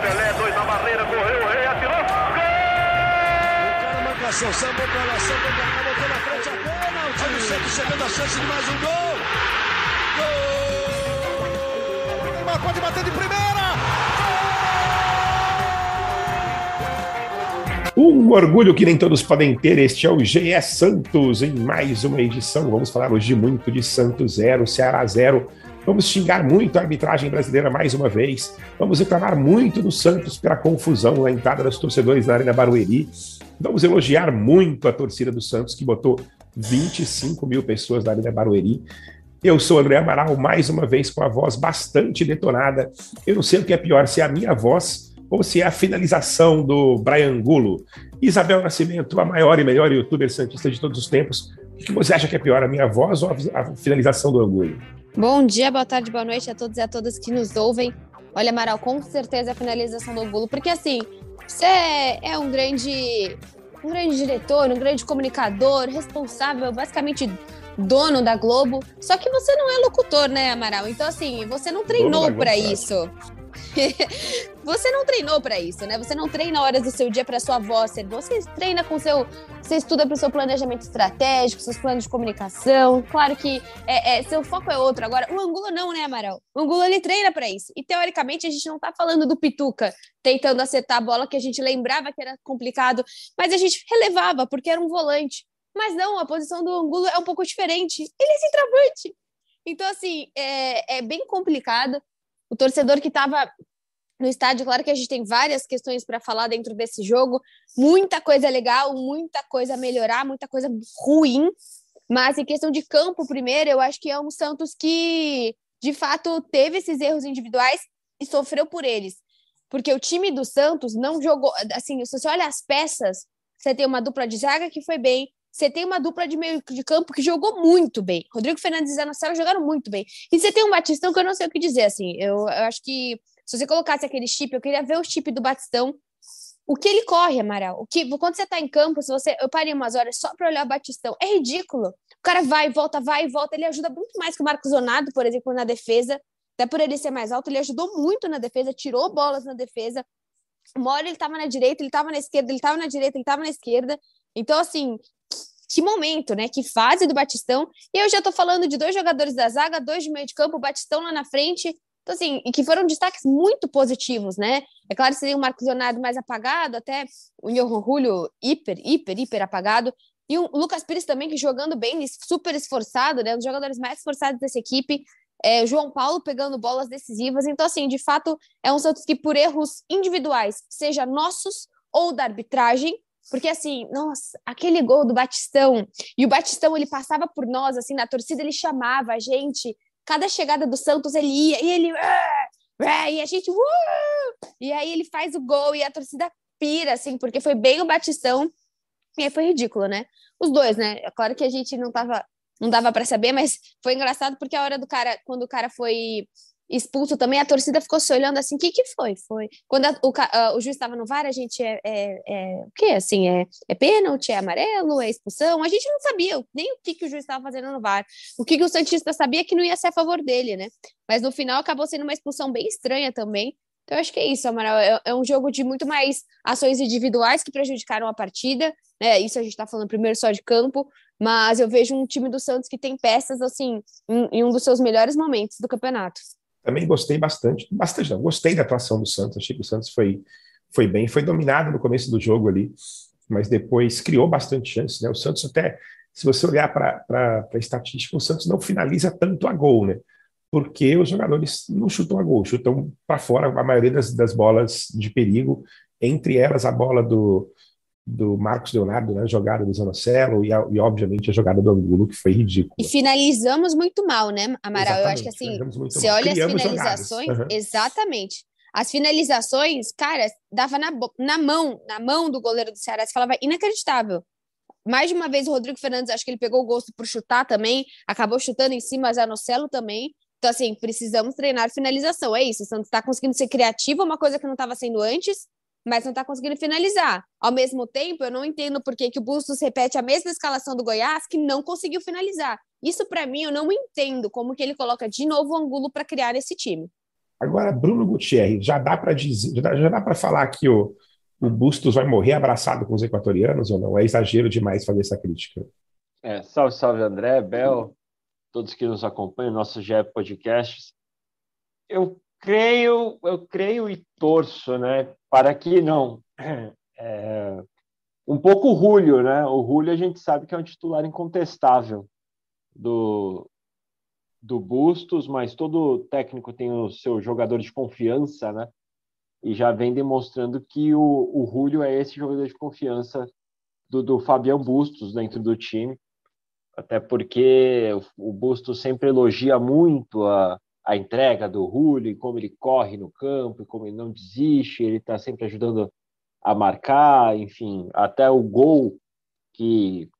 Pelé, dois na barreira, correu, o rei atirou. Gol! O cara marcação, sambou pra lá, sambou pra cá, botou na frente a pênalti. O Santos chegando a chance de mais um gol. Gol! Neymar pode bater de primeira. Orgulho que nem todos podem ter, este é o GE Santos em mais uma edição. Vamos falar hoje muito de Santos 0, Ceará 0. Vamos xingar muito a arbitragem brasileira mais uma vez. Vamos reclamar muito do Santos pela confusão na entrada dos torcedores na Arena Barueri. Vamos elogiar muito a torcida do Santos, que botou 25 mil pessoas na Arena Barueri. Eu sou André Amaral, mais uma vez com a voz bastante detonada. Eu não sei o que é pior, se é a minha voz ou se é a finalização do Brian Gulo. Isabel Nascimento, a maior e melhor youtuber santista de todos os tempos. O que você acha que é pior, a minha voz ou a finalização do Angulo? Bom dia, boa tarde, boa noite a todos e a todas que nos ouvem. Olha, Amaral, com certeza a finalização do Angulo, porque assim, você é um grande, um grande diretor, um grande comunicador, responsável, basicamente dono da Globo, só que você não é locutor, né, Amaral? Então, assim, você não treinou para isso. você não treinou para isso, né? Você não treina horas do seu dia para sua voz. Você treina com seu. Você estuda para o seu planejamento estratégico, seus planos de comunicação. Claro que é, é, seu foco é outro. Agora, o Angulo não, né, Amaral? O Angulo ele treina para isso. E teoricamente a gente não tá falando do Pituca tentando acertar a bola que a gente lembrava que era complicado, mas a gente relevava porque era um volante. Mas não, a posição do Angulo é um pouco diferente. Ele é centroavante. Então, assim, é, é bem complicado o torcedor que estava no estádio, claro que a gente tem várias questões para falar dentro desse jogo, muita coisa legal, muita coisa a melhorar, muita coisa ruim, mas em questão de campo, primeiro, eu acho que é um Santos que de fato teve esses erros individuais e sofreu por eles. Porque o time do Santos não jogou, assim, se você olha as peças, você tem uma dupla de zaga que foi bem, você tem uma dupla de meio de campo que jogou muito bem. Rodrigo Fernandes e Zé Nocelo jogaram muito bem. E você tem um Batistão que eu não sei o que dizer, assim. Eu, eu acho que se você colocasse aquele chip, eu queria ver o chip do Batistão. O que ele corre, Amaral? O que, quando você tá em campo, se você, eu parei umas horas só para olhar o Batistão, é ridículo. O cara vai, volta, vai, volta. Ele ajuda muito mais que o Marcos Zonado, por exemplo, na defesa. Até por ele ser mais alto, ele ajudou muito na defesa, tirou bolas na defesa. Uma hora ele estava na direita, ele estava na esquerda, ele estava na direita, ele estava na esquerda. Então, assim, que momento, né? Que fase do Batistão. E eu já tô falando de dois jogadores da zaga, dois de meio de campo, o Batistão lá na frente. Então, assim, e que foram destaques muito positivos, né? É claro que seria o Marcos Leonardo mais apagado, até o Johan Julio hiper, hiper, hiper apagado. E o Lucas Pires também, que jogando bem, super esforçado, né? Um dos jogadores mais esforçados dessa equipe. É, João Paulo pegando bolas decisivas. Então, assim, de fato, é um Santos que, por erros individuais, seja nossos ou da arbitragem, porque assim, nossa, aquele gol do Batistão, e o Batistão ele passava por nós, assim, na torcida ele chamava a gente, cada chegada do Santos ele ia, e ele, ah, ah", e a gente, uh! e aí ele faz o gol, e a torcida pira, assim, porque foi bem o Batistão, e aí foi ridículo, né? Os dois, né? É claro que a gente não tava, não dava para saber, mas foi engraçado porque a hora do cara, quando o cara foi expulso também, a torcida ficou se olhando assim, o que que foi? Foi. Quando a, o, a, o juiz estava no VAR, a gente é, é, é, o quê? Assim, é, é pênalti, é amarelo, é expulsão? A gente não sabia nem o que que o juiz estava fazendo no VAR. O que que o Santista sabia que não ia ser a favor dele, né? Mas no final acabou sendo uma expulsão bem estranha também. Então, acho que é isso, Amaral. É, é, um jogo de muito mais ações individuais que prejudicaram a partida. Né? Isso a gente está falando primeiro só de campo, mas eu vejo um time do Santos que tem peças, assim, em, em um dos seus melhores momentos do campeonato. Também gostei bastante, bastante não, gostei da atuação do Santos, achei que o Santos foi, foi bem, foi dominado no começo do jogo ali, mas depois criou bastante chances, né? O Santos até, se você olhar para a estatística, o Santos não finaliza tanto a gol, né? Porque os jogadores não chutam a gol, chutam para fora a maioria das, das bolas de perigo, entre elas a bola do, do Marcos Leonardo, né, a jogada do Zanocelo e, a, e, obviamente a jogada do Angulo, que foi ridícula. E finalizamos muito mal, né, Amaral? Exatamente, Eu acho que assim, você olha Criamos as finalizações, uhum. exatamente. As finalizações, cara, dava na, na mão, na mão do goleiro do Ceará, você falava inacreditável. Mais de uma vez o Rodrigo Fernandes, acho que ele pegou o gosto por chutar também, acabou chutando em cima, Zanocelo também. Então, assim, precisamos treinar finalização. É isso, o Santos está conseguindo ser criativo, uma coisa que não estava sendo antes, mas não está conseguindo finalizar. Ao mesmo tempo, eu não entendo por que, que o Bustos repete a mesma escalação do Goiás, que não conseguiu finalizar. Isso para mim eu não entendo como que ele coloca de novo o Angulo para criar esse time. Agora, Bruno Gutierrez, já dá para dizer, já dá, para falar que o, o Bustos vai morrer abraçado com os equatorianos ou não? É exagero demais fazer essa crítica. É, salve, salve André, Bel, todos que nos acompanham, nosso GE Podcasts. Eu creio, eu creio e torço, né, para que não. É, um pouco o Julio, né? O Julio a gente sabe que é um titular incontestável do, do Bustos, mas todo técnico tem o seu jogador de confiança, né? E já vem demonstrando que o, o Julio é esse jogador de confiança do, do Fabião Bustos dentro do time, até porque o, o Bustos sempre elogia muito a, a entrega do Julio, e como ele corre no campo, e como ele não desiste, ele está sempre ajudando a marcar, enfim, até o gol que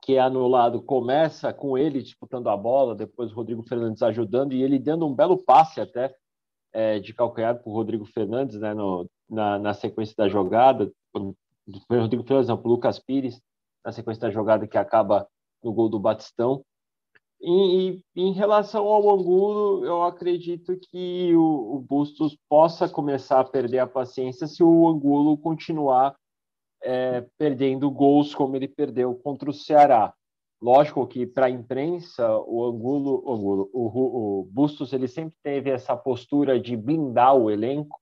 que é anulado começa com ele disputando a bola, depois o Rodrigo Fernandes ajudando e ele dando um belo passe até é, de calcanhar para o Rodrigo Fernandes né, no, na, na sequência da jogada, o Rodrigo Fernandes, não, o Lucas Pires, na sequência da jogada que acaba no gol do Batistão. E, em relação ao Angulo, eu acredito que o, o, Bustos possa começar a perder a paciência se o Angulo continuar é, perdendo gols como ele perdeu contra o Ceará. Lógico que para a imprensa o Angulo, o, Angulo o, o Bustos ele sempre teve essa postura de blindar o elenco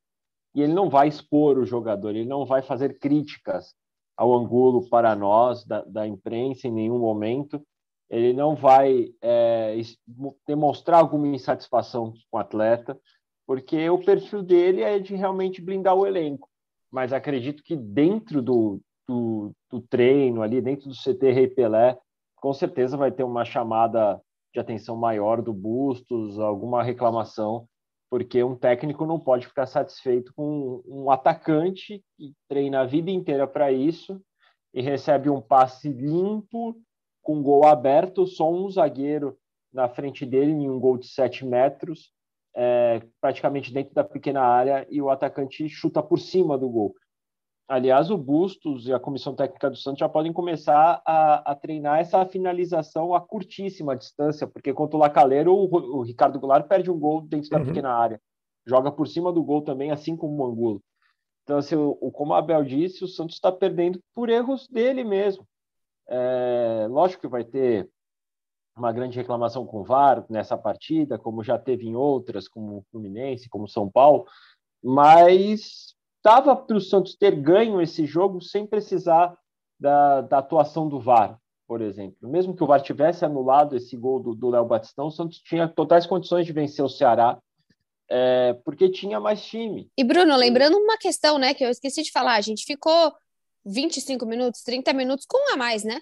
e ele não vai expor o jogador, ele não vai fazer críticas ao Angulo para nós da, da imprensa em nenhum momento ele não vai é, demonstrar alguma insatisfação com o atleta, porque o perfil dele é de realmente blindar o elenco. Mas acredito que dentro do, do, do treino, ali dentro do CT Rei Pelé, com certeza vai ter uma chamada de atenção maior do Bustos, alguma reclamação, porque um técnico não pode ficar satisfeito com um atacante que treina a vida inteira para isso e recebe um passe limpo com gol aberto, só um zagueiro na frente dele, em um gol de 7 metros, é, praticamente dentro da pequena área, e o atacante chuta por cima do gol. Aliás, o Bustos e a comissão técnica do Santos já podem começar a, a treinar essa finalização a curtíssima distância, porque contra o Lacaleiro, o, o Ricardo Goulart perde um gol dentro da uhum. pequena área. Joga por cima do gol também, assim como o Angulo. Então, assim, o, como a Abel disse, o Santos está perdendo por erros dele mesmo. É, lógico que vai ter uma grande reclamação com o VAR nessa partida, como já teve em outras, como o Fluminense, como São Paulo, mas dava para o Santos ter ganho esse jogo sem precisar da, da, atuação do VAR, por exemplo. Mesmo que o VAR tivesse anulado esse gol do Léo Batistão, o Santos tinha totais condições de vencer o Ceará, é, porque tinha mais time. E Bruno, lembrando uma questão, né, que eu esqueci de falar, a gente ficou 25 minutos, 30 minutos com um a mais, né?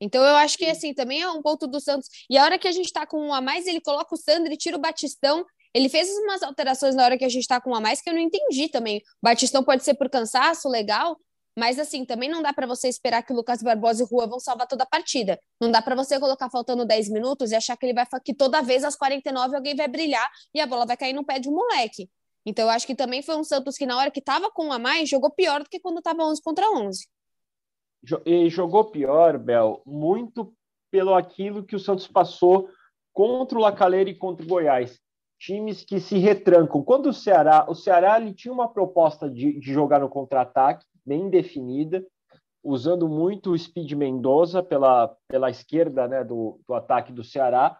Então eu acho que assim também é um ponto do Santos. E a hora que a gente tá com um a mais, ele coloca o Sandro e tira o Batistão. Ele fez umas alterações na hora que a gente tá com um a mais que eu não entendi também. O Batistão pode ser por cansaço, legal, mas assim, também não dá para você esperar que o Lucas Barbosa e Rua vão salvar toda a partida. Não dá para você colocar faltando 10 minutos e achar que ele vai que toda vez às 49 alguém vai brilhar e a bola vai cair no pé de um moleque. Então, eu acho que também foi um Santos que, na hora que estava com um a mais, jogou pior do que quando estava 11 contra 11. E jogou pior, Bel, muito pelo aquilo que o Santos passou contra o Lacaleira e contra o Goiás. Times que se retrancam. Quando o Ceará, o Ceará ele tinha uma proposta de, de jogar no contra-ataque bem definida, usando muito o Speed Mendoza pela, pela esquerda né, do, do ataque do Ceará,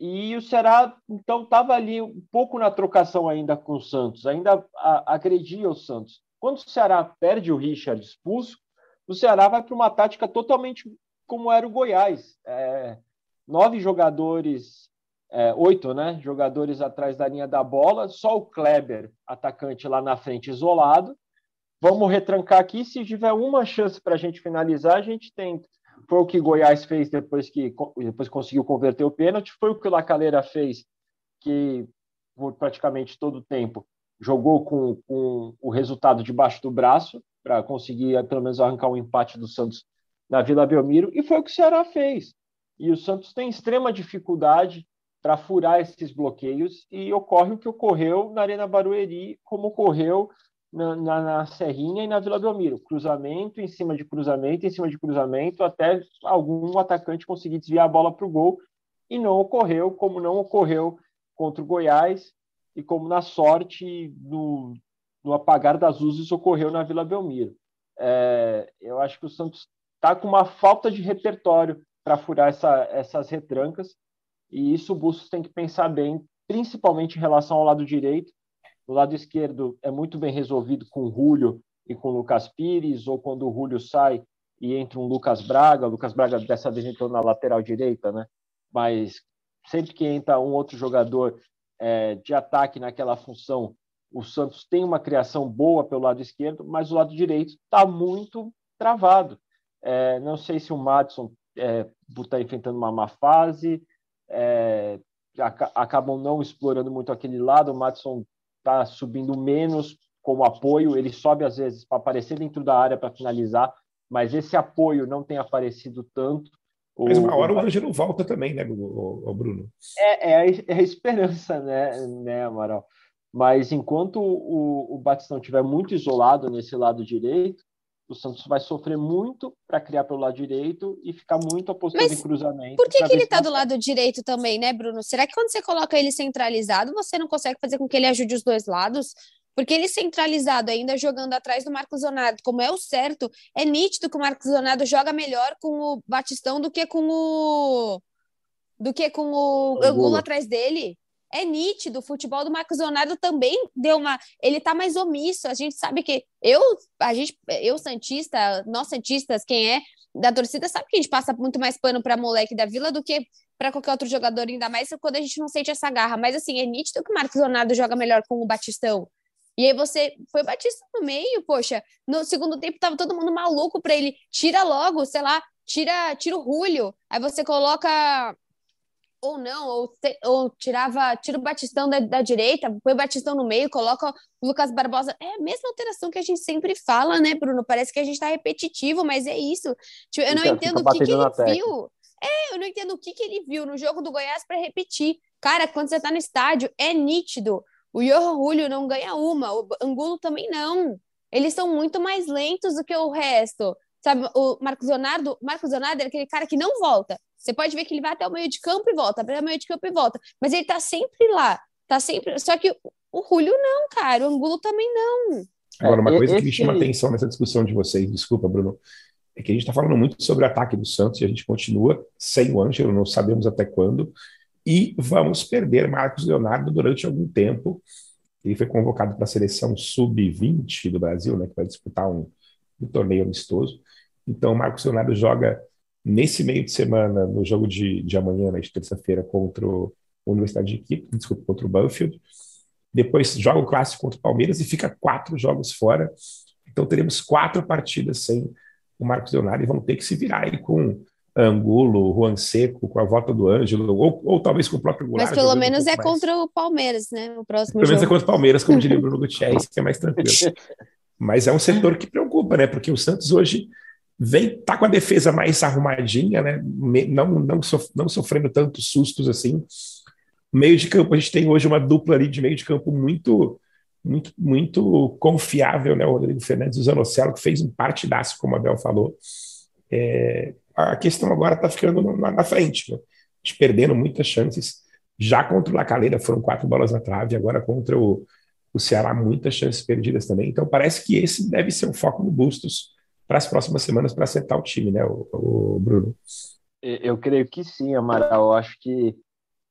e o Ceará, então, estava ali um pouco na trocação ainda com o Santos, ainda agredia o Santos. Quando o Ceará perde o Richard expulso, o Ceará vai para uma tática totalmente como era o Goiás. É, nove jogadores, é, oito né, jogadores atrás da linha da bola, só o Kleber, atacante lá na frente, isolado. Vamos retrancar aqui, se tiver uma chance para a gente finalizar, a gente tenta. Foi o que Goiás fez depois que depois conseguiu converter o pênalti. Foi o que o Lacaleira fez, que por praticamente todo o tempo jogou com, com o resultado debaixo do braço para conseguir eh, pelo menos arrancar um empate do Santos na Vila Belmiro. E foi o que o Ceará fez. E o Santos tem extrema dificuldade para furar esses bloqueios e ocorre o que ocorreu na Arena Barueri, como ocorreu na, na, Serrinha e na Vila Belmiro. Cruzamento em cima de cruzamento, em cima de cruzamento, até algum atacante conseguir desviar a bola para o gol. E não ocorreu, como não ocorreu contra o Goiás e como na sorte, no, no apagar das luzes, ocorreu na Vila Belmiro. É, eu acho que o Santos está com uma falta de repertório para furar essa, essas retrancas, e isso o Bustos tem que pensar bem, principalmente em relação ao lado direito, o lado esquerdo é muito bem resolvido com o Julio e com o Lucas Pires, ou quando o Julio sai e entra um Lucas Braga. O Lucas Braga dessa vez entrou na lateral direita, né? Mas sempre que entra um outro jogador é, de ataque naquela função, o Santos tem uma criação boa pelo lado esquerdo, mas o lado direito está muito travado. É, não sei se o Madison está é, enfrentando uma má fase, é, acabam não explorando muito aquele lado. O Madison está subindo menos como apoio, ele sobe às vezes para aparecer dentro da área para finalizar, mas esse apoio não tem aparecido tanto. Mas uma hora o Ângelo volta também, né, o, Bruno? É, é, a, é a esperança, né, né, Amaral? Mas enquanto o, o Batistão estiver muito isolado nesse lado direito, o Santos vai sofrer muito para criar pelo lado direito e ficar muito apostando Mas em cruzamento. Por que, que ele está do lado direito também, né, Bruno? Será que quando você coloca ele centralizado, você não consegue fazer com que ele ajude os dois lados? Porque ele centralizado ainda jogando atrás do Marcos Leonardo, como é o certo, é nítido que o Marcos Leonardo joga melhor com o Batistão do que com o do que com o Angulo atrás dele é nítido, o futebol do Marcos Leonardo também deu uma. Ele tá mais omisso. A gente sabe que eu, a gente, eu, Santista, nós Santistas, quem é da torcida, sabe que a gente passa muito mais pano para moleque da vila do que para qualquer outro jogador, ainda mais quando a gente não sente essa garra. Mas assim, é nítido que o Marcos Leonardo joga melhor com o Batistão. E aí você foi Batista no meio, poxa. No segundo tempo tava todo mundo maluco para ele. Tira logo, sei lá, tira, tira o Julio. Aí você coloca ou não, ou, ou tirava, tira o Batistão da, da, direita, põe o Batistão no meio, coloca o Lucas Barbosa. É a mesma alteração que a gente sempre fala, né, Bruno? Parece que a gente tá repetitivo, mas é isso. Tipo, eu não então, entendo o que, que ele viu. É, eu não entendo o que, que ele viu no jogo do Goiás para repetir. Cara, quando você tá no estádio, é nítido. O Johan Julio não ganha uma, o Angulo também não. Eles são muito mais lentos do que o resto. Sabe, o Marcos Leonardo, Marcos Leonardo é aquele cara que não volta. Você pode ver que ele vai até o meio de campo e volta, até o meio de campo e volta. Mas ele tá sempre lá. Tá sempre. Só que o Julio não, cara. O Angulo também não. Agora, uma é, coisa que me chama atenção nessa discussão de vocês, desculpa, Bruno, é que a gente está falando muito sobre o ataque do Santos e a gente continua sem o Ângelo, não sabemos até quando, e vamos perder Marcos Leonardo durante algum tempo. Ele foi convocado para a seleção sub-20 do Brasil, né, que vai disputar um, um torneio amistoso. Então, Marcos Leonardo joga Nesse meio de semana, no jogo de, de amanhã, né, de terça-feira, contra o Universidade de Quito, desculpa, contra o Banfield. Depois joga o clássico contra o Palmeiras e fica quatro jogos fora. Então teremos quatro partidas sem o Marcos Leonardo e vamos ter que se virar aí com Angulo, Juan Seco, com a volta do Ângelo, ou, ou talvez com o próprio Goulart. Mas pelo menos um é mais. contra o Palmeiras, né? O próximo Pelo menos é contra o Palmeiras, como diria o Bruno Gutierrez, que é mais tranquilo. Mas é um setor que preocupa, né? Porque o Santos hoje vem tá com a defesa mais arrumadinha, né? Não, não, sof não sofrendo tantos sustos assim. Meio de campo, a gente tem hoje uma dupla ali de meio de campo muito muito muito confiável, né? O Rodrigo Fernandes e o Zanocelo, que fez um partidaço, como a Bel falou. É, a questão agora está ficando na, na frente, né? Perdendo muitas chances. Já contra o Lacaleira foram quatro bolas na trave, agora contra o, o Ceará, muitas chances perdidas também. Então parece que esse deve ser o foco do Bustos para as próximas semanas para acertar o time, né, o, o, Bruno? Eu creio que sim, Amaral. Eu acho que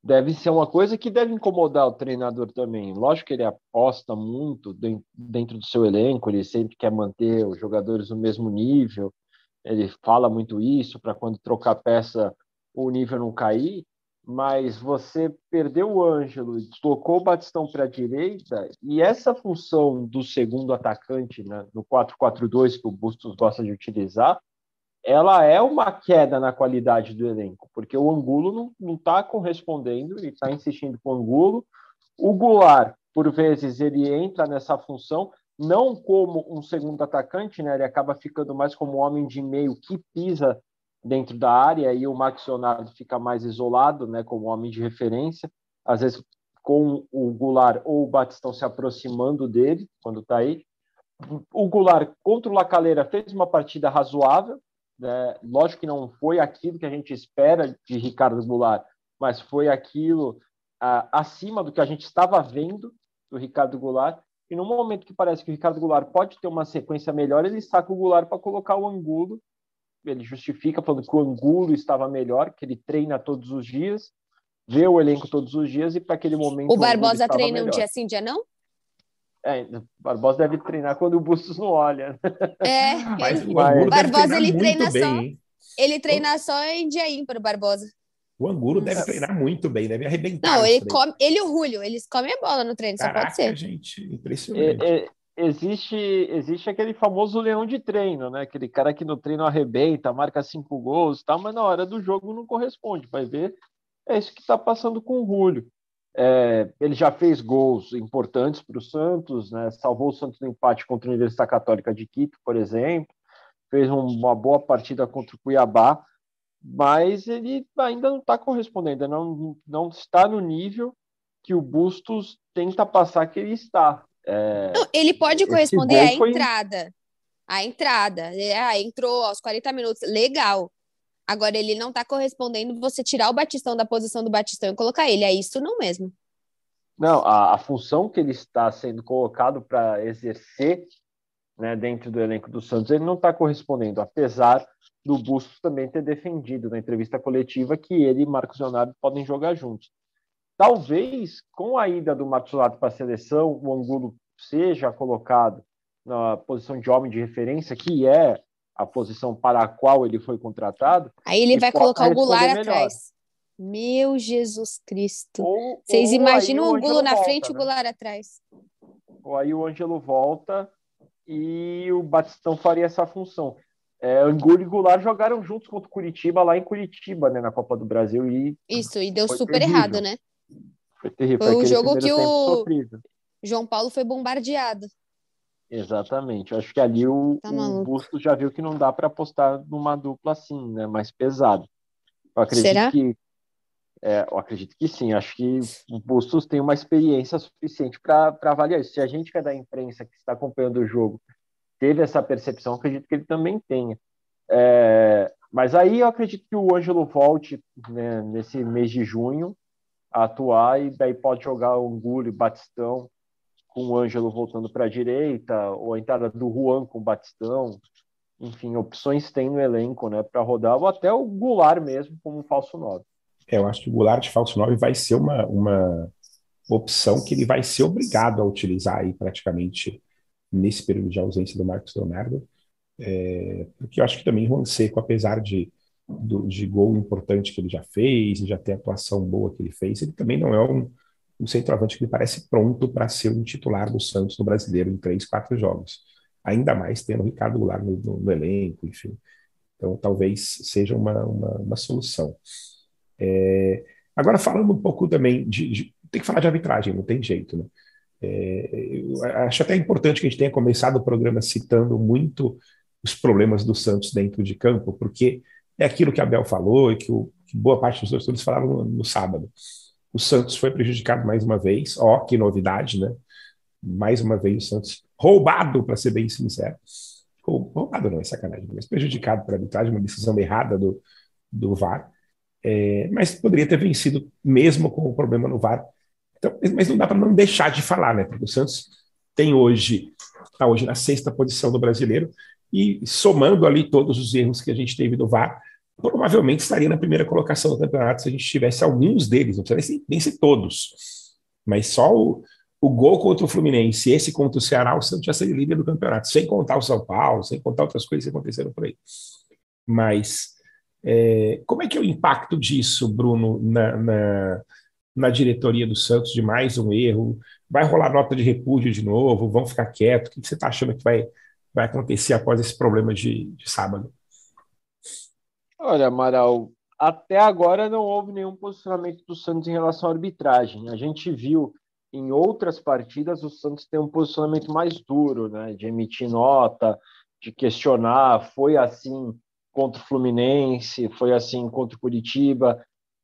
deve ser uma coisa que deve incomodar o treinador também. Lógico que ele aposta muito dentro do seu elenco, ele sempre quer manter os jogadores no mesmo nível, ele fala muito isso para quando trocar peça o nível não cair, mas você perdeu o Ângelo, deslocou o Batistão para a direita, e essa função do segundo atacante, né, no 4-4-2 que o Bustos gosta de utilizar, ela é uma queda na qualidade do elenco, porque o Angulo não está correspondendo, ele está insistindo com o Angulo. O Goulart, por vezes, ele entra nessa função, não como um segundo atacante, né, ele acaba ficando mais como um homem de meio que pisa dentro da área e o Max Leonardo fica mais isolado, né, como homem de referência, às vezes com o Goulart ou o Batistão se aproximando dele quando está aí. o Goulart contra o Lacaleira fez uma partida razoável, né? lógico que não foi aquilo que a gente espera de Ricardo Goulart, mas foi aquilo uh, acima do que a gente estava vendo do Ricardo Goulart. E no momento que parece que o Ricardo Goulart pode ter uma sequência melhor, ele saca o Goulart para colocar o Angulo. Ele justifica falando que o Angulo estava melhor, que ele treina todos os dias, vê o elenco todos os dias e para aquele momento. O Barbosa o treina melhor. um dia sim, dia não? É, o Barbosa deve treinar quando o Bustos não olha. É, mas, o Barbosa ele treina bem, só. Hein? Ele treina só em dia ímpar, o Barbosa. O Angulo deve treinar muito bem, deve arrebentar. Não, ele come, ele e o Julio, eles comem a bola no treino, Caraca, só pode ser. gente, impressionante. É, é, existe, existe aquele famoso leão de treino, né? Aquele cara que no treino arrebenta, marca cinco gols, tá, mas na hora do jogo não corresponde. Vai ver, é isso que está passando com o Julio. É, ele já fez gols importantes para o Santos, né? salvou o Santos no empate contra a Universidade Católica de Quito, por exemplo, fez uma boa partida contra o Cuiabá, mas ele ainda não está correspondendo, não, não está no nível que o Bustos tenta passar que ele está. É, não, ele pode corresponder à foi... entrada. A entrada. Ah, entrou aos 40 minutos. Legal. Agora, ele não está correspondendo você tirar o Batistão da posição do Batistão e colocar ele. É isso não mesmo. Não, a, a função que ele está sendo colocado para exercer né, dentro do elenco do Santos, ele não está correspondendo, apesar do Bustos também ter defendido na entrevista coletiva que ele e Marcos Leonardo podem jogar juntos. Talvez, com a ida do Leonardo para a seleção, o Angulo seja colocado na posição de homem de referência, que é a posição para a qual ele foi contratado. Aí ele vai colocar o Goulart atrás. Meu Jesus Cristo. Ou, Vocês ou imaginam o Angulo na volta, frente e né? o Goulart atrás. Ou aí o Ângelo volta e o Batistão faria essa função. É, Angulo e Goulart jogaram juntos contra o Curitiba lá em Curitiba, né, na Copa do Brasil. E Isso, e deu super terrível. errado, né? Foi terrível. Foi, um jogo que o sofrido. João Paulo foi bombardeado. Exatamente. Eu acho que ali o, tá o Bustos já viu que não dá para apostar numa dupla assim, né? Mais pesado. Eu acredito Será? que é, eu acredito que sim. Acho que o Bustos tem uma experiência suficiente para avaliar isso. Se a gente que é da imprensa que está acompanhando o jogo teve essa percepção, acredito que ele também tenha. É, mas aí eu acredito que o Ângelo volte né, nesse mês de junho atuar e daí pode jogar o Angulo e Batistão com o Ângelo voltando para a direita, ou a entrada do Juan com o Batistão. Enfim, opções tem no elenco né, para rodar, ou até o Goulart mesmo como falso 9. É, eu acho que o Goulart de falso 9 vai ser uma, uma opção que ele vai ser obrigado a utilizar aí praticamente nesse período de ausência do Marcos Leonardo, é, porque eu acho que também Juan Seco, apesar de, do, de gol importante que ele já fez, já ter atuação boa que ele fez, ele também não é um, um centroavante que me parece pronto para ser um titular do Santos no brasileiro em três, quatro jogos. Ainda mais tendo o Ricardo Goulart no, no, no elenco, enfim. Então, talvez seja uma, uma, uma solução. É, agora, falando um pouco também de, de, Tem que falar de arbitragem, não tem jeito, né? É, acho até importante que a gente tenha começado o programa citando muito os problemas do Santos dentro de campo, porque é aquilo que Abel falou e que, o, que boa parte dos torcedores falaram no, no sábado. O Santos foi prejudicado mais uma vez. Ó, que novidade, né? Mais uma vez o Santos roubado, para ser bem sincero. Roubado não é sacanagem, mas prejudicado por arbitragem, uma decisão errada do, do VAR. É, mas poderia ter vencido mesmo com o problema no VAR. Então, mas não dá para não deixar de falar, né? Porque o Santos tem hoje, está hoje na sexta posição do brasileiro, e somando ali todos os erros que a gente teve do VAR, provavelmente estaria na primeira colocação do campeonato se a gente tivesse alguns deles, não precisa nem ser todos. Mas só o, o gol contra o Fluminense, esse contra o Ceará, o Santos já seria líder do campeonato, sem contar o São Paulo, sem contar outras coisas que aconteceram por aí. Mas é, como é que é o impacto disso, Bruno, na, na, na, diretoria do Santos, de mais um erro? Vai rolar nota de repúdio de novo? Vão ficar quietos? O que você está achando que vai, vai acontecer após esse problema de, de sábado? Olha, Amaral, até agora não houve nenhum posicionamento do Santos em relação à arbitragem. A gente viu em outras partidas o Santos tem um posicionamento mais duro, né? De emitir nota, de questionar. Foi assim contra o Fluminense, foi assim contra o Curitiba,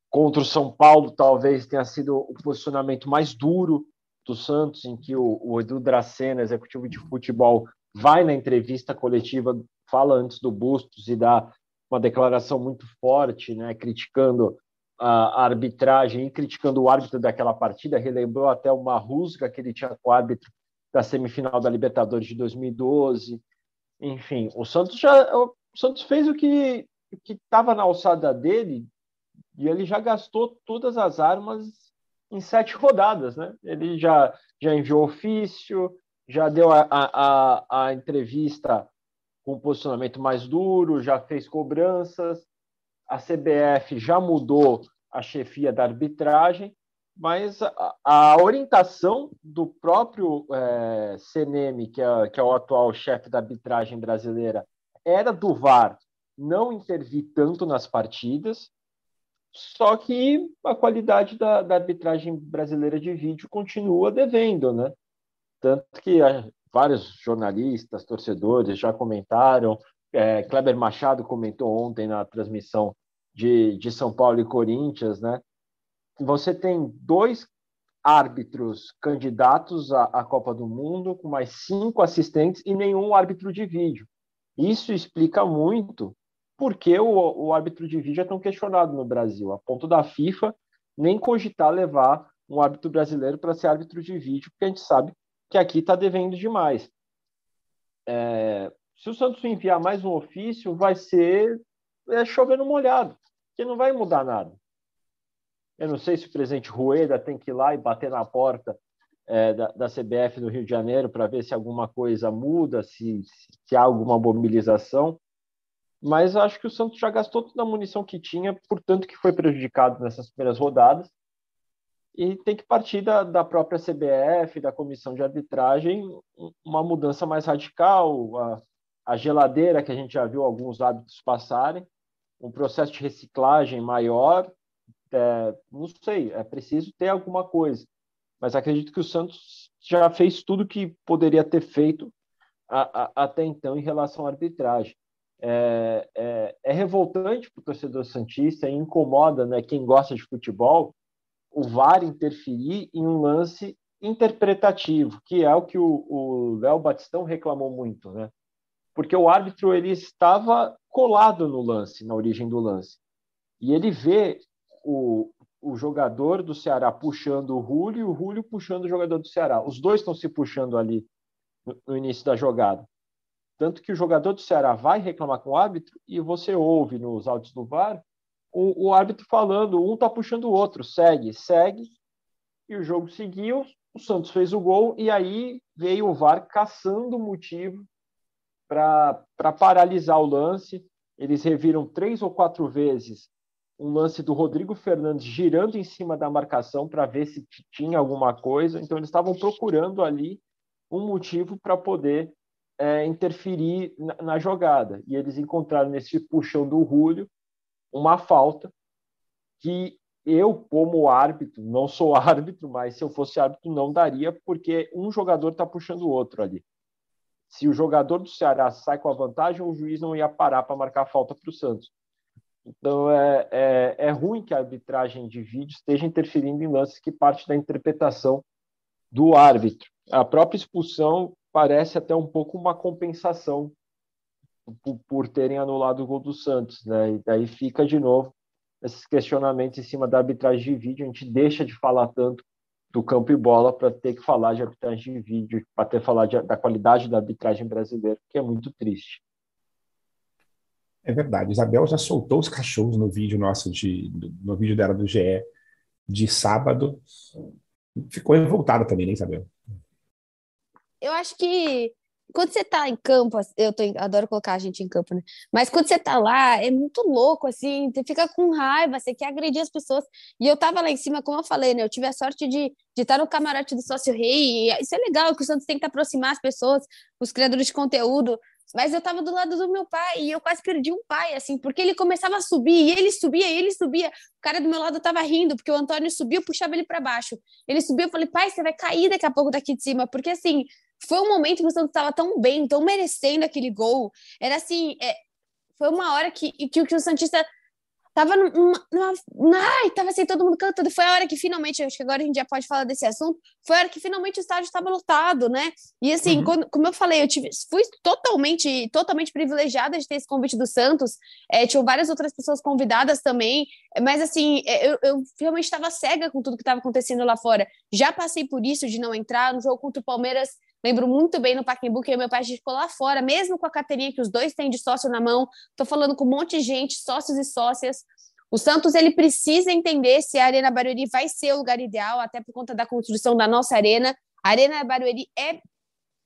contra o São Paulo, talvez tenha sido o posicionamento mais duro do Santos, em que o, o Edu Dracena, executivo de futebol, vai na entrevista coletiva, fala antes do Bustos e dá uma declaração muito forte, né, criticando a arbitragem e criticando o árbitro daquela partida, relembrou até uma rusga que ele tinha com o árbitro da semifinal da Libertadores de 2012. Enfim, o Santos já o Santos fez o que estava na alçada dele e ele já gastou todas as armas em sete rodadas, né? Ele já já enviou ofício, já deu a, a, a entrevista com um posicionamento mais duro, já fez cobranças, a CBF já mudou a chefia da arbitragem, mas a, a orientação do próprio é, CNM, que é, que é o atual chefe da arbitragem brasileira, era do VAR não intervir tanto nas partidas, só que a qualidade da, da arbitragem brasileira de vídeo continua devendo, né? Tanto que é, vários jornalistas, torcedores já comentaram, é, Kleber Machado comentou ontem na transmissão de, de São Paulo e Corinthians, né? Você tem dois árbitros candidatos à, à Copa do Mundo, com mais cinco assistentes e nenhum árbitro de vídeo. Isso explica muito porque o, o árbitro de vídeo é tão questionado no Brasil, a ponto da FIFA nem cogitar levar um árbitro brasileiro para ser árbitro de vídeo, porque a gente sabe que aqui está devendo demais. É, se o Santos enviar mais um ofício, vai ser é, chovendo molhado, que não vai mudar nada. Eu não sei se o presidente Rueda tem que ir lá e bater na porta é, da, da, CBF no Rio de Janeiro para ver se alguma coisa muda, se, se há alguma mobilização. Mas acho que o Santos já gastou toda a munição que tinha, portanto que foi prejudicado nessas primeiras rodadas e tem que partir da, da própria CBF, da comissão de arbitragem, uma mudança mais radical, a, a geladeira que a gente já viu alguns hábitos passarem, um processo de reciclagem maior, é, não sei, é preciso ter alguma coisa. Mas acredito que o Santos já fez tudo que poderia ter feito a, a, até então em relação à arbitragem. É, é, é revoltante para o torcedor santista e incomoda né, quem gosta de futebol o VAR interferir em um lance interpretativo, que é o que o Léo Batistão reclamou muito, né? Porque o árbitro ele estava colado no lance, na origem do lance, e ele vê o, o jogador do Ceará puxando o Rúlio e o Rúlio puxando o jogador do Ceará. Os dois estão se puxando ali no, no início da jogada. Tanto que o jogador do Ceará vai reclamar com o árbitro e você ouve nos áudios do VAR o, o árbitro falando, um tá puxando o outro, segue, segue, e o jogo seguiu, o Santos fez o gol, e aí veio o VAR caçando motivo para paralisar o lance. Eles reviram três ou quatro vezes um lance do Rodrigo Fernandes girando em cima da marcação para ver se tinha alguma coisa. Então, eles estavam procurando ali um motivo para poder é, interferir na, na, jogada. E eles encontraram nesse puxão do Rúlio uma falta que eu, como árbitro, não sou árbitro, mas se eu fosse árbitro, não daria, porque um jogador está puxando o outro ali. Se o jogador do Ceará sai com a vantagem, o juiz não ia parar para marcar falta para o Santos. Então é, é, é, ruim que a arbitragem de vídeo esteja interferindo em lances que parte da interpretação do árbitro. A própria expulsão parece até um pouco uma compensação por, por terem anulado o gol do Santos, né? E daí fica de novo esses questionamentos em cima da arbitragem de vídeo. A gente deixa de falar tanto do campo e bola para ter que falar de arbitragem de vídeo, para ter que falar de, da qualidade da arbitragem brasileira, que é muito triste. É verdade. Isabel já soltou os cachorros no vídeo nosso de no vídeo dela do GE de sábado. Ficou revoltada também, né, Isabel? Eu acho que quando você tá em campo, eu tô, adoro colocar a gente em campo, né? Mas quando você tá lá, é muito louco, assim, você fica com raiva, você quer agredir as pessoas. E eu tava lá em cima, como eu falei, né? Eu tive a sorte de, de estar no camarote do sócio rei, e isso é legal, que o Santos que aproximar as pessoas, os criadores de conteúdo. Mas eu tava do lado do meu pai e eu quase perdi um pai, assim, porque ele começava a subir, e ele subia, e ele subia. O cara do meu lado tava rindo, porque o Antônio subiu, puxava ele para baixo. Ele subiu, eu falei, pai, você vai cair daqui a pouco daqui de cima, porque assim, foi um momento que o Santos estava tão bem, tão merecendo aquele gol. Era assim, é, foi uma hora que, que, que o Santista tava numa, numa, ai, tava assim, todo mundo cantando. Foi a hora que finalmente, acho que agora a gente já pode falar desse assunto, foi a hora que finalmente o estádio estava lotado, né? E assim, uhum. quando, como eu falei, eu tive, fui totalmente, totalmente privilegiada de ter esse convite do Santos. É, tinham várias outras pessoas convidadas também, mas assim, é, eu, eu realmente estava cega com tudo que estava acontecendo lá fora. Já passei por isso de não entrar no jogo contra o Palmeiras. Lembro muito bem no Pacaembu que meu pai ficou lá fora, mesmo com a carteirinha que os dois têm de sócio na mão. Tô falando com um monte de gente, sócios e sócias. O Santos ele precisa entender se a Arena Barueri vai ser o lugar ideal, até por conta da construção da nossa arena. A Arena Barueri é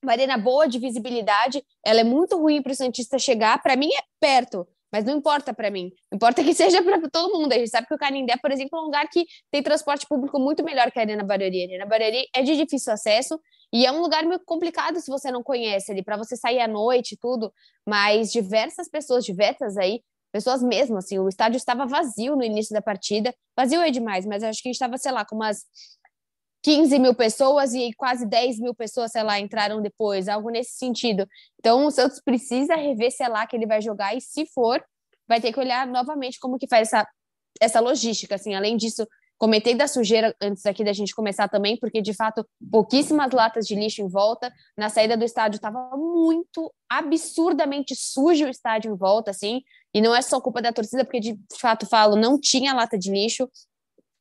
uma arena boa de visibilidade, ela é muito ruim para o Santista chegar. Para mim é perto, mas não importa para mim. Importa que seja para todo mundo. A gente sabe que o Canindé, por exemplo, é um lugar que tem transporte público muito melhor que a Arena Barueri. A Arena Barueri é de difícil acesso e é um lugar meio complicado se você não conhece ali, para você sair à noite e tudo, mas diversas pessoas, diversas aí, pessoas mesmo, assim, o estádio estava vazio no início da partida, vazio é demais, mas acho que a gente estava, sei lá, com umas 15 mil pessoas e quase 10 mil pessoas, sei lá, entraram depois, algo nesse sentido. Então, o Santos precisa rever, sei lá, que ele vai jogar e, se for, vai ter que olhar novamente como que faz essa, essa logística, assim, além disso, Comentei da sujeira antes aqui da gente começar também, porque de fato pouquíssimas latas de lixo em volta. Na saída do estádio estava muito absurdamente sujo o estádio em volta, assim. E não é só culpa da torcida, porque de fato falo, não tinha lata de lixo.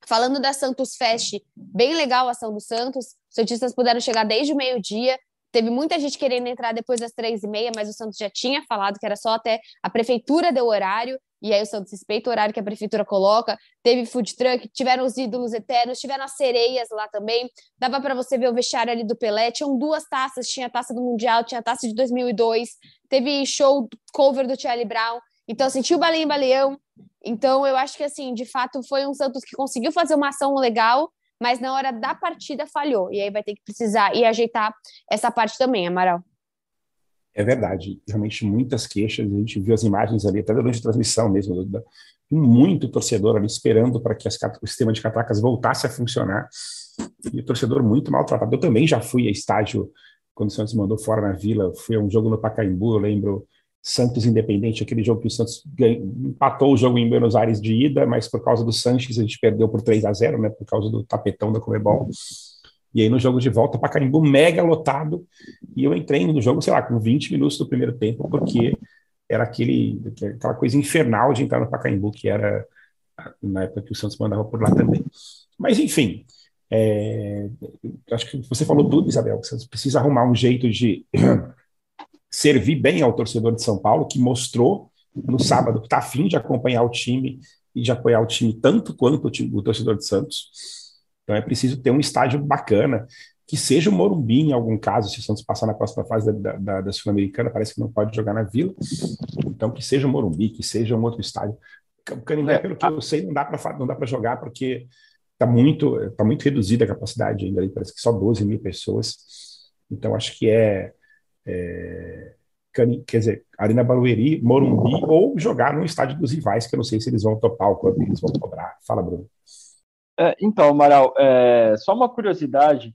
Falando da Santos Fest, bem legal a ação do Santos. Os cientistas puderam chegar desde o meio-dia. Teve muita gente querendo entrar depois das três e meia, mas o Santos já tinha falado que era só até a prefeitura deu horário e aí o Santos respeita o horário que a prefeitura coloca. Teve food truck, tiveram os ídolos eternos, tiveram as sereias lá também. Dava para você ver o vestiário ali do Pelé. Tinham duas taças, tinha a taça do Mundial, tinha a taça de 2002. Teve show cover do Charlie Brown. Então, assim, tinha o Baleia Baleão. Então, eu acho que, assim, de fato, foi um Santos que conseguiu fazer uma ação legal, mas na hora da partida falhou. E aí vai ter que precisar e ajeitar essa parte também, Amaral. É verdade, realmente muitas queixas, a gente viu as imagens ali, até durante a transmissão mesmo, da, muito torcedor ali esperando para que as, o sistema de catracas voltasse a funcionar, e o torcedor muito maltratado. Eu também já fui a estádio, quando o Santos mandou fora na Vila, fui a um jogo no Pacaembu, eu lembro, Santos Independente, aquele jogo que o Santos ganhou, empatou o jogo em Buenos Aires de ida, mas por causa do Sanches a gente perdeu por 3 a 0 né, por causa do tapetão da Comebol. E aí no jogo de volta, Pacaembu mega lotado, e eu entrei no jogo, sei lá, com 20 minutos do primeiro tempo, porque era aquele, aquela coisa infernal de entrar no Pacaembu, que era na época que o Santos mandava por lá também. Mas enfim, é, acho que você falou tudo, Isabel, que o Santos precisa arrumar um jeito de servir bem ao torcedor de São Paulo, que mostrou no sábado que está afim de acompanhar o time e de apoiar o time tanto quanto o, time, o torcedor de Santos. Então é preciso ter um estádio bacana, que seja o Morumbi em algum caso, se o Santos passar na próxima fase da, da, da Sul-Americana, parece que não pode jogar na Vila. Então que seja o Morumbi, que seja um outro estádio. O Canindé, é, pelo que eu sei, não dá para não dá para jogar porque está muito tá muito reduzida a capacidade ainda parece que só 12 mil pessoas. Então acho que é, é quer dizer, Arena Barueri, Morumbi, ou jogar no estádio dos rivais, que eu não sei se eles vão topar ou quanto eles vão cobrar. Fala, Bruno. É, então, Amaral, é, só uma curiosidade,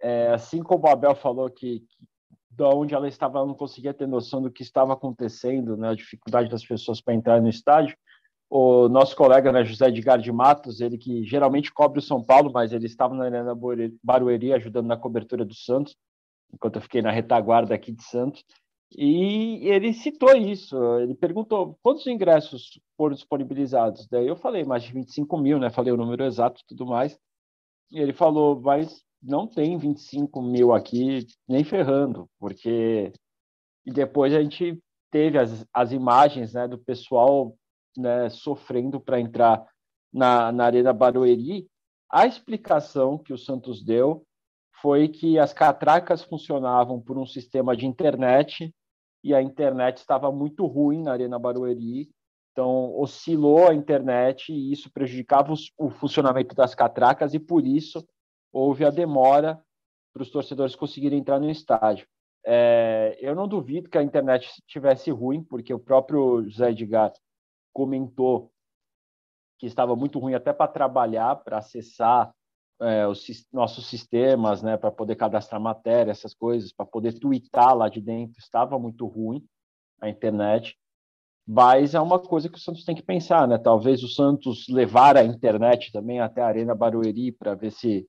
é, assim como a Abel falou que, que da onde ela estava, ela não conseguia ter noção do que estava acontecendo, né, a dificuldade das pessoas para entrar no estádio. O nosso colega, né, José Edgar de Matos, ele que geralmente cobre o São Paulo, mas ele estava na Arena Barueri ajudando na cobertura do Santos, enquanto eu fiquei na retaguarda aqui de Santos. E ele citou isso, ele perguntou quantos ingressos foram disponibilizados. Daí eu falei mais de 25 mil, né? Falei o número exato e tudo mais. E ele falou, mas não tem 25 mil aqui, nem ferrando, porque. E depois a gente teve as, as imagens né, do pessoal né, sofrendo para entrar na, na Arena Barueri. A explicação que o Santos deu foi que as catracas funcionavam por um sistema de internet e a internet estava muito ruim na Arena Barueri, então oscilou a internet e isso prejudicava o funcionamento das catracas e por isso houve a demora para os torcedores conseguirem entrar no estádio. É, eu não duvido que a internet estivesse ruim, porque o próprio José Edgar comentou que estava muito ruim até para trabalhar, para acessar é, os nossos sistemas, né, para poder cadastrar matéria, essas coisas, para poder twittar lá de dentro, estava muito ruim a internet. Mas é uma coisa que o Santos tem que pensar, né? Talvez o Santos levar a internet também até a Arena Barueri para ver se,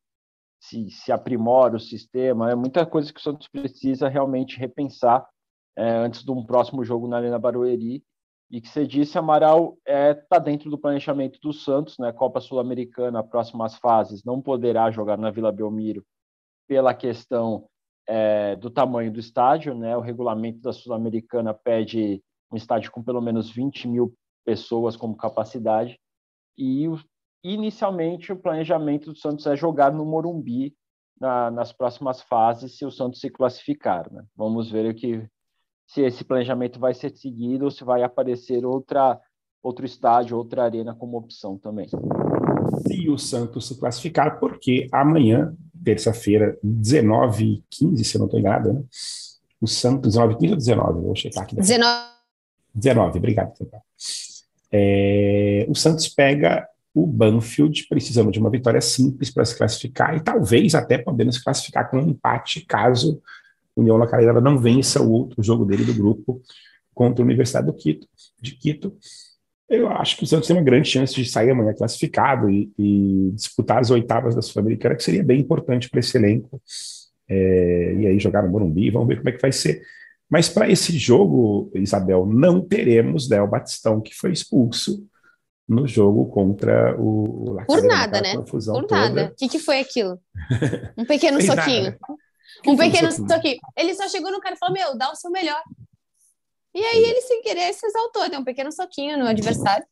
se, se aprimora o sistema. É muita coisa que o Santos precisa realmente repensar é, antes de um próximo jogo na Arena Barueri. E que você disse, Amaral, está é, tá dentro do planejamento do Santos, né? Copa Sul-Americana, próximas fases, não poderá jogar na Vila Belmiro pela questão é, do tamanho do estádio, né? O regulamento da Sul-Americana pede um estádio com pelo menos 20 mil pessoas como capacidade. E inicialmente o planejamento do Santos é jogar no Morumbi na, nas próximas fases, se o Santos se classificar. Né? Vamos ver o que se esse planejamento vai ser seguido ou se vai aparecer outra outro estádio, outra arena como opção também. Se o Santos se classificar, porque amanhã, terça-feira, 19h15, se eu não estou enganado, né? o Santos, 19h15 ou 19? Vou checar aqui. 19. 19, obrigado. É, o Santos pega o Banfield, precisando de uma vitória simples para se classificar e talvez até podendo se classificar com um empate caso União La Calera não vença o outro jogo dele do grupo contra a Universidade do Quito, de Quito. Eu acho que o Santos tem uma grande chance de sair amanhã classificado e, e disputar as oitavas da Sul-Americana, que seria bem importante para esse elenco. É, e aí jogar no Morumbi, vamos ver como é que vai ser. Mas para esse jogo, Isabel, não teremos Léo Batistão, que foi expulso no jogo contra o, o Por nada, né? Por nada. O que, que foi aquilo? Um pequeno soquinho. Nada. Um pequeno soquinho. Ele só chegou no cara e falou: Meu, dá o seu melhor. E aí ele, sem querer, se exaltou, deu um pequeno soquinho no adversário.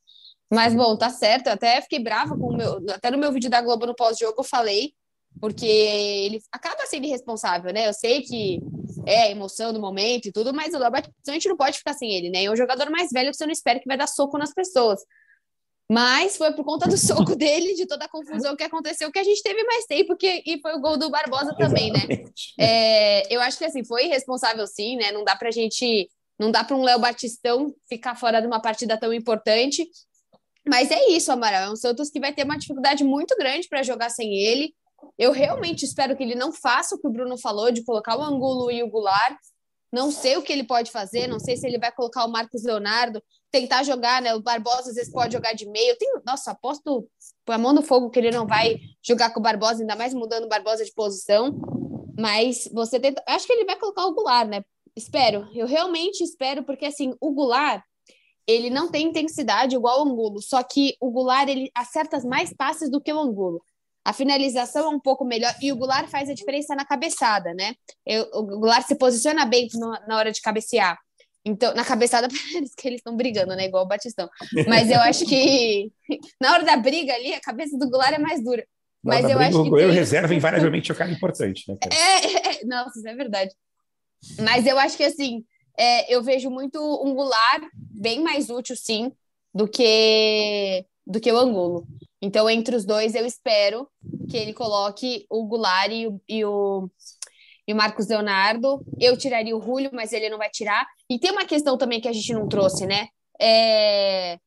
Mas, bom, tá certo. Eu até fiquei brava com o meu. Até no meu vídeo da Globo no pós-jogo eu falei porque ele acaba sendo irresponsável, né? Eu sei que é emoção do momento e tudo, mas o Léo a gente não pode ficar sem ele, né? É um jogador mais velho que você não espera que vai dar soco nas pessoas. Mas foi por conta do soco dele, de toda a confusão que aconteceu, que a gente teve mais tempo, que, e foi o gol do Barbosa também, né? É, eu acho que assim, foi irresponsável sim, né? Não dá pra gente. Não dá para um Léo Batistão ficar fora de uma partida tão importante. Mas é isso, Amaral. É um Santos que vai ter uma dificuldade muito grande para jogar sem ele. Eu realmente espero que ele não faça o que o Bruno falou de colocar o Angulo e o Goulart. Não sei o que ele pode fazer, não sei se ele vai colocar o Marcos Leonardo, tentar jogar, né? O Barbosa às vezes pode jogar de meio. Tenho, nossa, aposto a mão no fogo que ele não vai jogar com o Barbosa, ainda mais mudando o Barbosa de posição. Mas você tenta. Acho que ele vai colocar o Goulart, né? Espero. Eu realmente espero, porque assim, o Goulart ele não tem intensidade igual o Angulo, só que o Goulart ele acerta mais passes do que o Angulo a finalização é um pouco melhor e o Goulart faz a diferença na cabeçada, né? Eu, o Goulart se posiciona bem na hora de cabecear. Então, na cabeçada, parece que eles estão brigando, né? Igual o Batistão. Mas eu acho que na hora da briga ali, a cabeça do Goulart é mais dura. Mas eu briga, acho que. O goleiro tem... reserva invariavelmente é o cara importante, né? É, é, é, nossa, isso é verdade. Mas eu acho que assim, é, eu vejo muito um Goulart bem mais útil, sim, do que do que o Angulo. Então, entre os dois, eu espero que ele coloque o Goulart e o, e o, e o Marcos Leonardo. Eu tiraria o Julio, mas ele não vai tirar. E tem uma questão também que a gente não trouxe, né? É...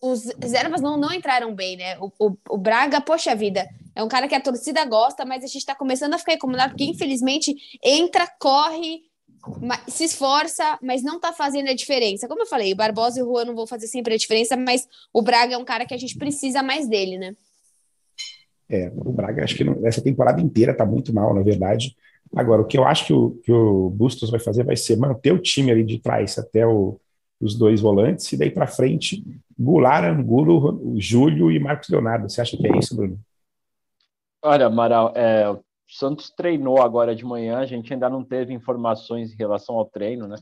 Os reservas não, não entraram bem, né? O, o, o Braga, poxa vida, é um cara que a torcida gosta, mas a gente está começando a ficar incomodado, porque infelizmente entra, corre, se esforça, mas não tá fazendo a diferença. Como eu falei, o Barbosa e o Juan não vão fazer sempre a diferença, mas o Braga é um cara que a gente precisa mais dele, né? É, o Braga acho que nessa temporada inteira tá muito mal, na verdade. Agora, o que eu acho que o, que o Bustos vai fazer vai ser manter o time ali de trás até o, os dois volantes, e daí para frente, Goulart, Angulo, Júlio e Marcos Leonardo. Você acha que é isso, Bruno? Olha, Amaral, é, o Santos treinou agora de manhã, a gente ainda não teve informações em relação ao treino, né?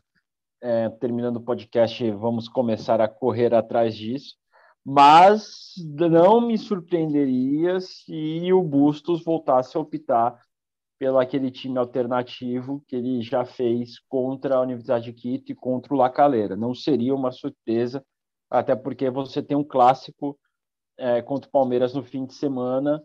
É, terminando o podcast, vamos começar a correr atrás disso. Mas não me surpreenderia se o Bustos voltasse a optar pelo aquele time alternativo que ele já fez contra a Universidade de Quito e contra o La Calera. Não seria uma surpresa, até porque você tem um clássico é, contra o Palmeiras no fim de semana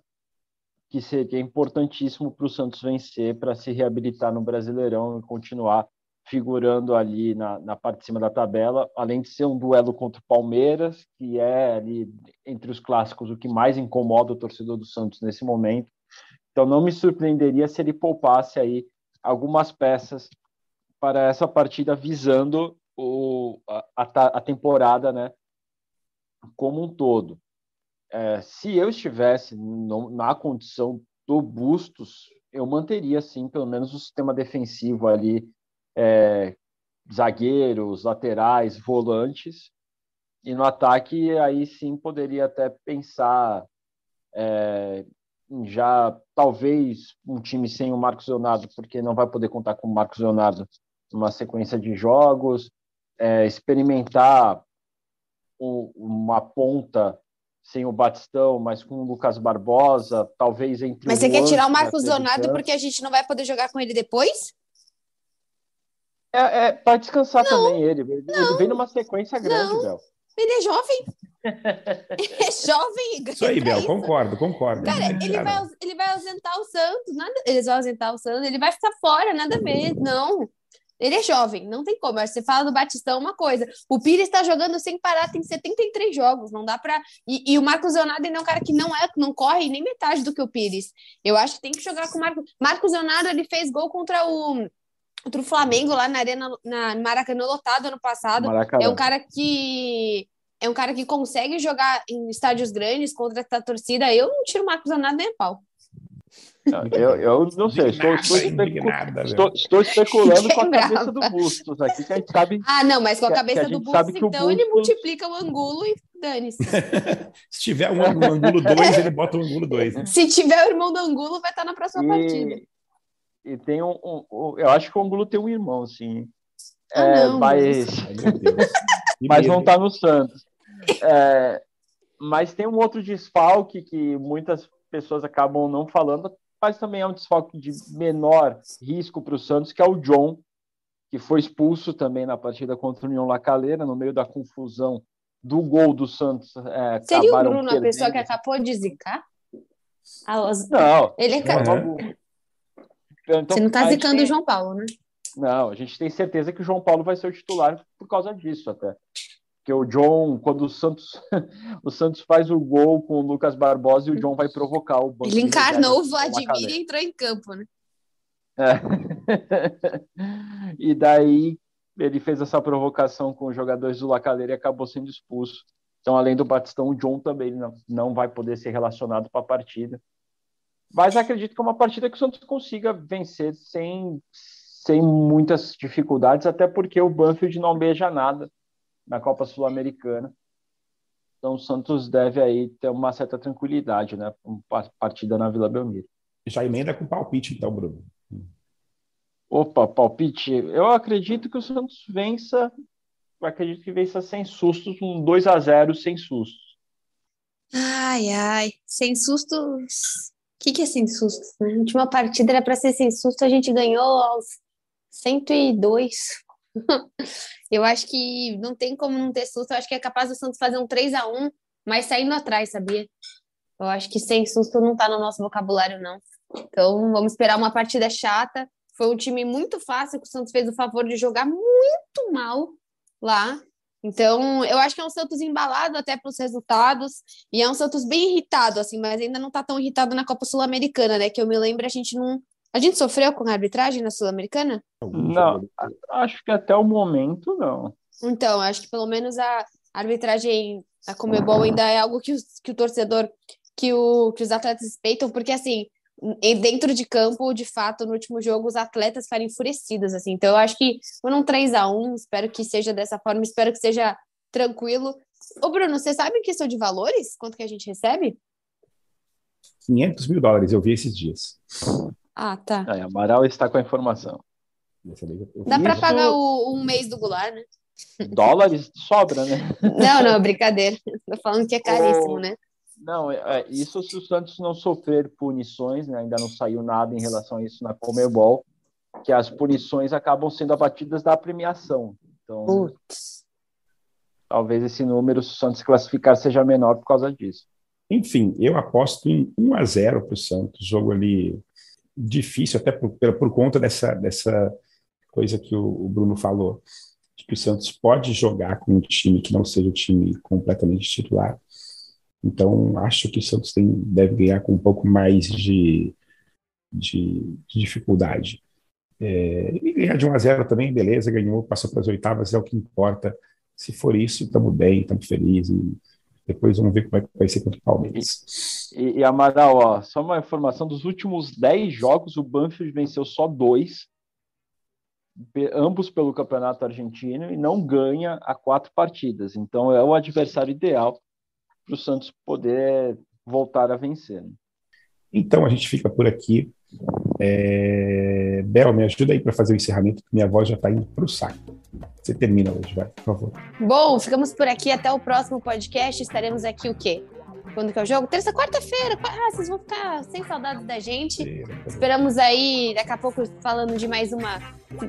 que seria importantíssimo para o Santos vencer para se reabilitar no Brasileirão e continuar figurando ali na, na parte de cima da tabela, além de ser um duelo contra o Palmeiras, que é ali entre os clássicos o que mais incomoda o torcedor do Santos nesse momento. Então não me surpreenderia se ele poupasse aí algumas peças para essa partida visando o, a, a temporada, né, como um todo. É, se eu estivesse no, na condição do Bustos, eu manteria, sim, pelo menos o sistema defensivo ali, é, zagueiros, laterais, volantes, e no ataque, aí sim poderia até pensar é, já, talvez, um time sem o Marcos Leonardo, porque não vai poder contar com o Marcos Leonardo numa sequência de jogos, é, experimentar o, uma ponta sem o Batistão, mas com o Lucas Barbosa, talvez entre Mas você quer tirar o Marcos Leonardo porque a gente não vai poder jogar com ele depois? É, é para descansar não, também ele. Ele, ele vem numa sequência grande, não. Bel. Ele é jovem. ele é jovem. Isso aí, Bel, concordo, concordo. Cara, ele vai, ele vai ausentar o Santos. Nada, eles vão ausentar o Santos, ele vai ficar fora, nada a ver. Não. Ele é jovem, não tem como. Você fala do Batistão uma coisa. O Pires está jogando sem parar, tem 73 jogos, não dá para. E, e, o Marcos Leonardo é um cara que não é, não corre nem metade do que o Pires. Eu acho que tem que jogar com o Marcos. Marcos Leonardo ele fez gol contra o contra o Flamengo lá na arena na Maracanã lotado ano passado. Maracanã. É um cara que é um cara que consegue jogar em estádios grandes contra a torcida. Eu não tiro o Marcos Leonardo nem a pau. Eu, eu não sei, estou, estou, especu... estou, estou especulando com a cabeça do Bustos aqui, que a gente sabe. Ah, não, mas com a cabeça a do Bustos, então Bustos... ele multiplica o angulo e dane-se. Se tiver um, um angulo 2, ele bota o angulo 2. Né? Se tiver o irmão do angulo, vai estar na próxima e... partida. E tem um, um, um, Eu acho que o angulo tem um irmão, sim. Ah, é, não, mas. mas não está no Santos. É, mas tem um outro desfalque que muitas pessoas acabam não falando, mas também é um desfalque de menor risco para o Santos, que é o John, que foi expulso também na partida contra o União Lacaleira, no meio da confusão do gol do Santos. É, Seria o Bruno a pessoa que acabou de zicar? Não. Ele é uhum. Então, Você não está zicando tem... o João Paulo, né? Não, a gente tem certeza que o João Paulo vai ser o titular por causa disso até que o John, quando o Santos, o Santos faz o gol com o Lucas Barbosa e o John vai provocar o banco. Ele encarnou o Vladimir e entrou em campo, né? É. e daí ele fez essa provocação com os jogadores do Lacaleira e acabou sendo expulso. Então, além do Batistão, o John também não, não vai poder ser relacionado para a partida. Mas acredito que é uma partida que o Santos consiga vencer sem, sem muitas dificuldades, até porque o Banfield não beija nada na Copa Sul-Americana. Então o Santos deve aí ter uma certa tranquilidade, né? Uma partida na Vila Belmiro. Já emenda com palpite, então, Bruno. Opa, palpite. Eu acredito que o Santos vença. Eu acredito que vença sem sustos, um 2 a 0 sem sustos. Ai, ai, sem sustos. Que, que é sem sustos? Né? A última partida era para ser sem susto, a gente ganhou aos 102. eu acho que não tem como não ter susto. Eu acho que é capaz do Santos fazer um 3 a 1 mas saindo atrás, sabia? Eu acho que sem susto não tá no nosso vocabulário, não. Então, vamos esperar uma partida chata. Foi um time muito fácil que o Santos fez o favor de jogar muito mal lá. Então, eu acho que é um Santos embalado até para os resultados e é um Santos bem irritado, assim, mas ainda não está tão irritado na Copa Sul-Americana, né? Que eu me lembro, a gente não, a gente sofreu com a arbitragem na Sul-Americana? Não, acho que até o momento não. Então, acho que pelo menos a arbitragem da Comebol ainda é algo que, que o torcedor, que, o, que os atletas respeitam, porque assim, dentro de campo, de fato, no último jogo, os atletas ficaram enfurecidos, assim. Então, eu acho que foram um 3 a 1 espero que seja dessa forma, espero que seja tranquilo. Ô, Bruno, você sabe em questão de valores? Quanto que a gente recebe? 500 mil dólares, eu vi esses dias. Ah, tá. Aí, Amaral está com a informação. Dá para pagar o, um mês do Goulart, né? Dólares sobra, né? Não, não, brincadeira. Tô falando que é caríssimo, né? Não, é, isso se o Santos não sofrer punições, né? ainda não saiu nada em relação a isso na Comebol, que as punições acabam sendo abatidas da premiação. Então, Putz. talvez esse número, se o Santos classificar, seja menor por causa disso. Enfim, eu aposto em 1 a 0 para o Santos, jogo ali difícil, até por, por conta dessa, dessa coisa que o, o Bruno falou, de que o Santos pode jogar com um time que não seja o time completamente titular. Então, acho que o Santos tem, deve ganhar com um pouco mais de, de, de dificuldade. É, e ganhar de 1 a 0 também, beleza, ganhou, passou para as oitavas, é o que importa. Se for isso, estamos bem, estamos felizes. Depois vamos ver como é que vai ser contra o Palmeiras. E, e Amaral, ó, só uma informação: dos últimos 10 jogos, o Banfield venceu só dois, ambos pelo Campeonato Argentino, e não ganha a quatro partidas. Então é o adversário ideal para o Santos poder voltar a vencer. Né? Então a gente fica por aqui. É... Bel, me ajuda aí para fazer o encerramento, que minha voz já está indo para o saco. Você termina hoje, vai, por favor. Bom, ficamos por aqui até o próximo podcast. Estaremos aqui o quê? Quando que é o jogo? Terça, quarta-feira. Ah, vocês vão ficar sem saudades da gente. Esperamos aí, daqui a pouco, falando de mais uma.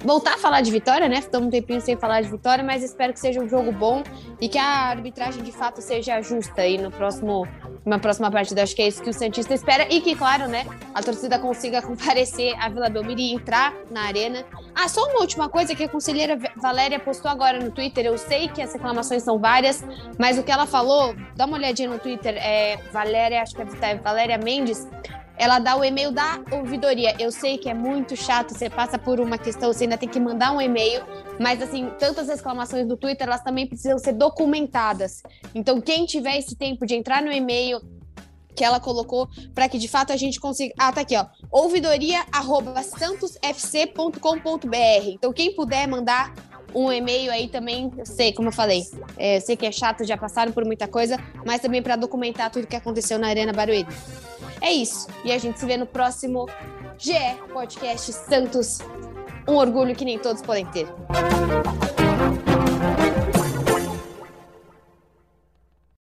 Voltar a falar de vitória, né? Estamos um tempinho sem falar de vitória, mas espero que seja um jogo bom e que a arbitragem de fato seja justa aí no próximo, numa próxima partida. Acho que é isso que o Santista espera e que, claro, né, a torcida consiga comparecer à Vila Belmiro e entrar na arena. Ah, só uma última coisa que a conselheira Valéria postou agora no Twitter. Eu sei que as reclamações são várias, mas o que ela falou, dá uma olhadinha no Twitter. É, Valéria, acho que é Valéria Mendes, ela dá o e-mail da ouvidoria. Eu sei que é muito chato, você passa por uma questão, você ainda tem que mandar um e-mail, mas assim, tantas reclamações do Twitter, elas também precisam ser documentadas. Então, quem tiver esse tempo de entrar no e-mail que ela colocou para que de fato a gente consiga. Ah, tá aqui, ó. ouvidoria@santosfc.com.br. Então, quem puder mandar um e-mail aí também, eu sei, como eu falei, é, sei que é chato, já passaram por muita coisa, mas também para documentar tudo que aconteceu na Arena Barueri. É isso. E a gente se vê no próximo GE Podcast Santos. Um orgulho que nem todos podem ter.